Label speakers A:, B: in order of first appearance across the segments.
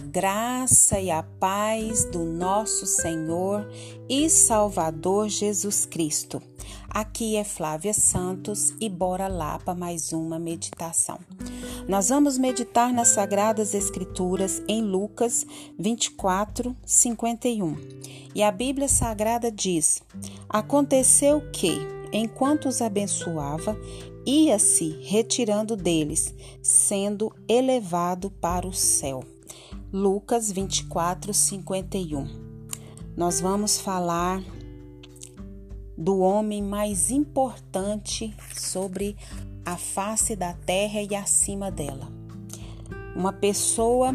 A: graça e a paz do nosso Senhor e Salvador Jesus Cristo. Aqui é Flávia Santos e bora lá para mais uma meditação. Nós vamos meditar nas Sagradas Escrituras em Lucas 24, 51. E a Bíblia Sagrada diz: Aconteceu que, enquanto os abençoava, ia-se retirando deles, sendo elevado para o céu. Lucas 24, 51. Nós vamos falar do homem mais importante sobre a face da terra e acima dela. Uma pessoa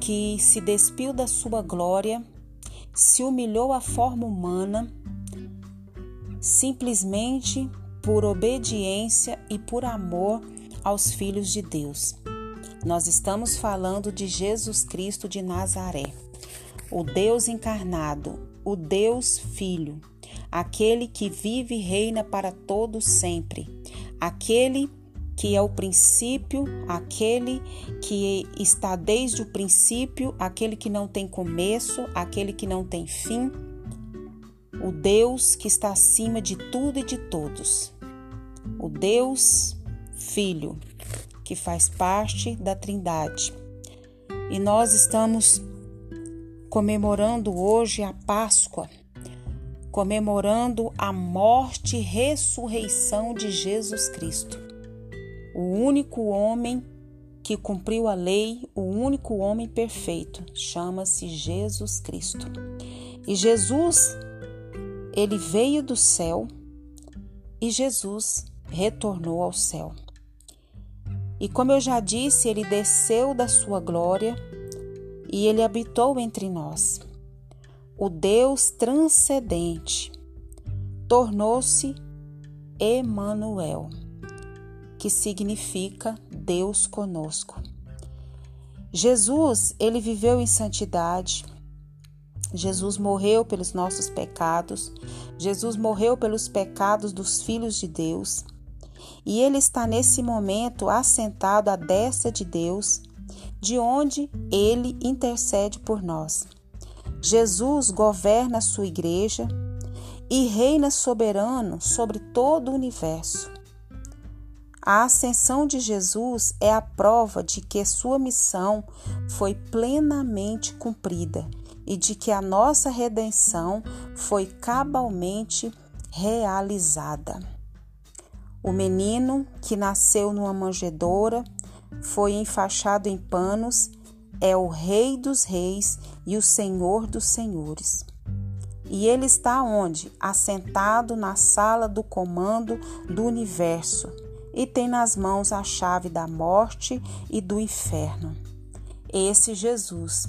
A: que se despiu da sua glória, se humilhou à forma humana, simplesmente por obediência e por amor aos filhos de Deus. Nós estamos falando de Jesus Cristo de Nazaré, o Deus encarnado, o Deus Filho, aquele que vive e reina para todos sempre, aquele que é o princípio, aquele que está desde o princípio, aquele que não tem começo, aquele que não tem fim, o Deus que está acima de tudo e de todos, o Deus Filho, que faz parte da Trindade. E nós estamos comemorando hoje a Páscoa, comemorando a morte e ressurreição de Jesus Cristo, o único homem que cumpriu a lei, o único homem perfeito, chama-se Jesus Cristo. E Jesus, ele veio do céu e Jesus retornou ao céu. E como eu já disse, ele desceu da sua glória e ele habitou entre nós. O Deus transcendente tornou-se Emanuel, que significa Deus conosco. Jesus, ele viveu em santidade. Jesus morreu pelos nossos pecados. Jesus morreu pelos pecados dos filhos de Deus e ele está nesse momento assentado à destra de Deus, de onde ele intercede por nós. Jesus governa a sua igreja e reina soberano sobre todo o universo. A ascensão de Jesus é a prova de que sua missão foi plenamente cumprida e de que a nossa redenção foi cabalmente realizada. O menino que nasceu numa manjedoura foi enfaixado em panos, é o Rei dos Reis e o Senhor dos Senhores. E ele está onde? Assentado na sala do comando do universo e tem nas mãos a chave da morte e do inferno. Esse Jesus,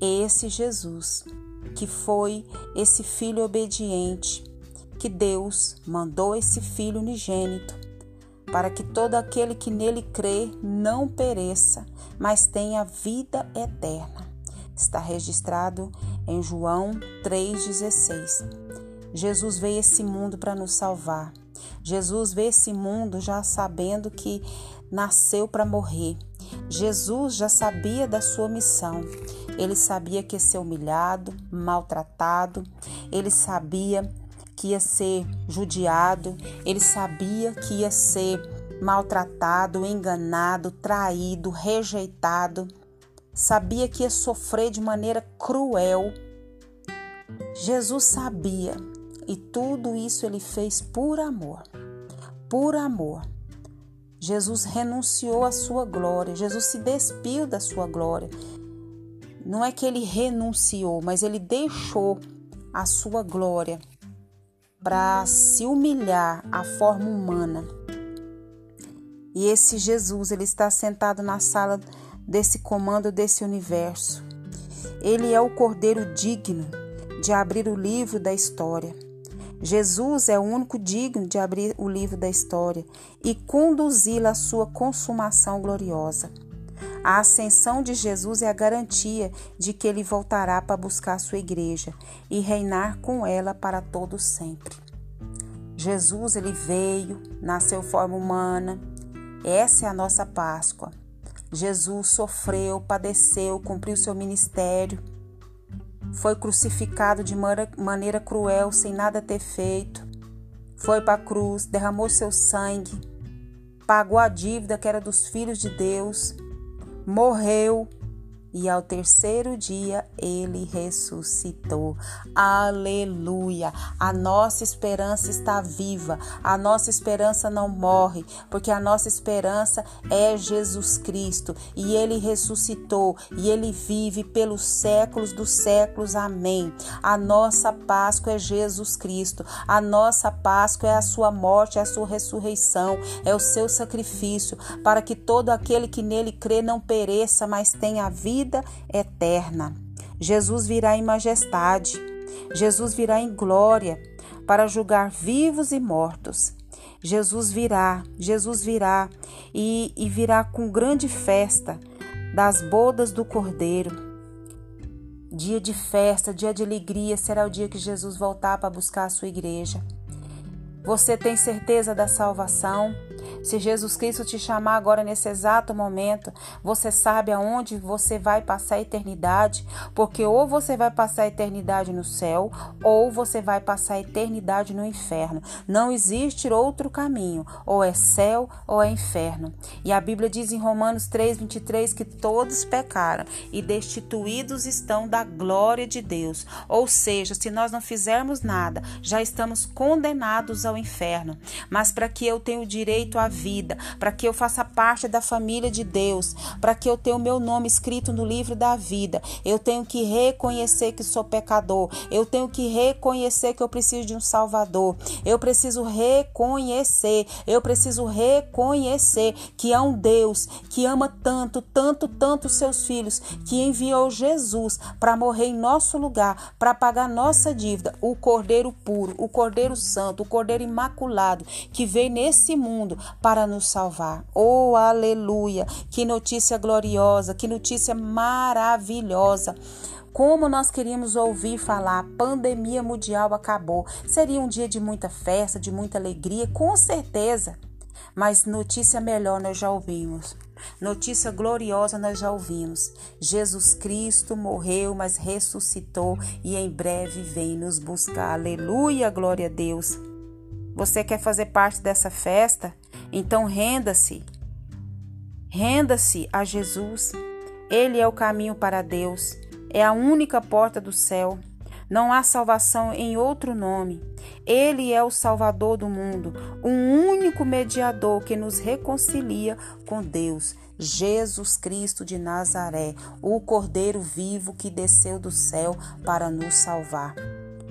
A: esse Jesus, que foi esse filho obediente, que Deus mandou esse Filho unigênito, para que todo aquele que nele crê não pereça, mas tenha vida eterna. Está registrado em João 3,16. Jesus veio esse mundo para nos salvar. Jesus veio esse mundo já sabendo que nasceu para morrer. Jesus já sabia da sua missão. Ele sabia que ia ser humilhado, maltratado. Ele sabia que ia ser judiado, ele sabia que ia ser maltratado, enganado, traído, rejeitado, sabia que ia sofrer de maneira cruel. Jesus sabia e tudo isso ele fez por amor. Por amor. Jesus renunciou à sua glória, Jesus se despiu da sua glória. Não é que ele renunciou, mas ele deixou a sua glória para se humilhar à forma humana. E esse Jesus, ele está sentado na sala desse comando desse universo. Ele é o cordeiro digno de abrir o livro da história. Jesus é o único digno de abrir o livro da história e conduzi-la à sua consumação gloriosa. A ascensão de Jesus é a garantia de que ele voltará para buscar sua igreja e reinar com ela para todo sempre. Jesus ele veio, nasceu forma humana. Essa é a nossa Páscoa. Jesus sofreu, padeceu, cumpriu seu ministério, foi crucificado de maneira cruel, sem nada ter feito, foi para a cruz, derramou seu sangue, pagou a dívida que era dos filhos de Deus, morreu e ao terceiro dia ele ressuscitou. Aleluia! A nossa esperança está viva, a nossa esperança não morre, porque a nossa esperança é Jesus Cristo e ele ressuscitou e ele vive pelos séculos dos séculos. Amém. A nossa Páscoa é Jesus Cristo, a nossa Páscoa é a sua morte, é a sua ressurreição, é o seu sacrifício, para que todo aquele que nele crê não pereça, mas tenha vida vida eterna. Jesus virá em majestade. Jesus virá em glória para julgar vivos e mortos. Jesus virá, Jesus virá e, e virá com grande festa das bodas do Cordeiro. Dia de festa, dia de alegria será o dia que Jesus voltar para buscar a sua igreja. Você tem certeza da salvação? Se Jesus Cristo te chamar agora nesse exato momento, você sabe aonde você vai passar a eternidade, porque ou você vai passar a eternidade no céu, ou você vai passar a eternidade no inferno. Não existe outro caminho, ou é céu ou é inferno. E a Bíblia diz em Romanos 3:23 que todos pecaram e destituídos estão da glória de Deus. Ou seja, se nós não fizermos nada, já estamos condenados ao inferno. Mas para que eu tenha o direito à vida, para que eu faça parte da família de Deus, para que eu tenha o meu nome escrito no livro da vida. Eu tenho que reconhecer que sou pecador. Eu tenho que reconhecer que eu preciso de um Salvador. Eu preciso reconhecer, eu preciso reconhecer que há um Deus que ama tanto, tanto, tanto os seus filhos, que enviou Jesus para morrer em nosso lugar, para pagar nossa dívida, o Cordeiro puro, o Cordeiro santo, o Cordeiro imaculado que veio nesse mundo para nos salvar. Oh, aleluia! Que notícia gloriosa, que notícia maravilhosa. Como nós queríamos ouvir falar, pandemia mundial acabou. Seria um dia de muita festa, de muita alegria, com certeza. Mas notícia melhor nós já ouvimos. Notícia gloriosa nós já ouvimos. Jesus Cristo morreu, mas ressuscitou e em breve vem nos buscar. Aleluia, glória a Deus. Você quer fazer parte dessa festa? Então renda-se. Renda-se a Jesus. Ele é o caminho para Deus. É a única porta do céu. Não há salvação em outro nome. Ele é o Salvador do mundo, o único mediador que nos reconcilia com Deus. Jesus Cristo de Nazaré, o Cordeiro vivo que desceu do céu para nos salvar.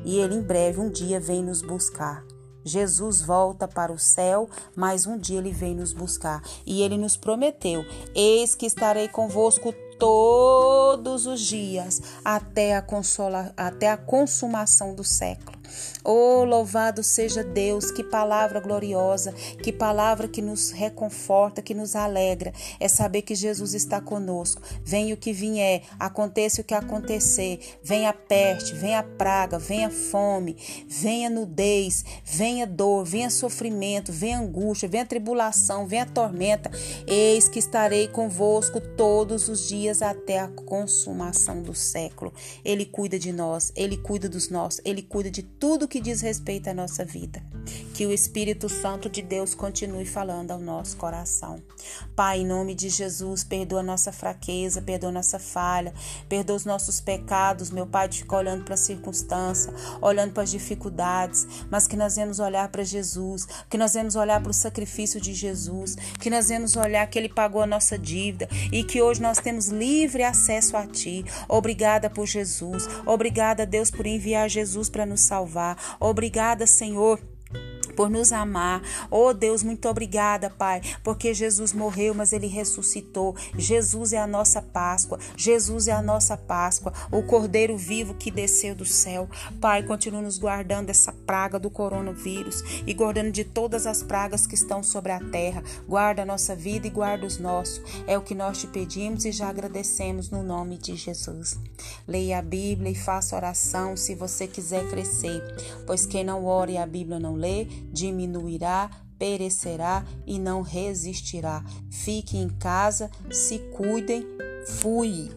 A: E ele em breve um dia vem nos buscar. Jesus volta para o céu, mas um dia ele vem nos buscar. E ele nos prometeu: Eis que estarei convosco todos os dias até a, consola, até a consumação do século. Oh, louvado seja Deus, que palavra gloriosa, que palavra que nos reconforta, que nos alegra. É saber que Jesus está conosco. Venha o que vier, aconteça o que acontecer, venha peste, venha praga, venha fome, venha nudez, venha dor, venha sofrimento, venha angústia, venha tribulação, venha tormenta. Eis que estarei convosco todos os dias até a consumação do século. Ele cuida de nós, ele cuida dos nossos, ele cuida de tudo que diz respeito à nossa vida. Que o Espírito Santo de Deus continue falando ao nosso coração. Pai, em nome de Jesus, perdoa nossa fraqueza, perdoa nossa falha, perdoa os nossos pecados, meu Pai, de ficar olhando para a circunstância, olhando para as dificuldades, mas que nós vamos olhar para Jesus, que nós vamos olhar para o sacrifício de Jesus, que nós vamos olhar que Ele pagou a nossa dívida e que hoje nós temos livre acesso a Ti. Obrigada por Jesus, obrigada, Deus, por enviar Jesus para nos salvar. Obrigada, Senhor por nos amar. Oh Deus, muito obrigada, Pai, porque Jesus morreu, mas ele ressuscitou. Jesus é a nossa Páscoa. Jesus é a nossa Páscoa, o Cordeiro vivo que desceu do céu. Pai, continua nos guardando dessa praga do coronavírus e guardando de todas as pragas que estão sobre a terra. Guarda a nossa vida e guarda os nossos. É o que nós te pedimos e já agradecemos no nome de Jesus. Leia a Bíblia e faça oração se você quiser crescer, pois quem não ore e a Bíblia não lê, diminuirá, perecerá e não resistirá. Fique em casa, se cuidem, fui.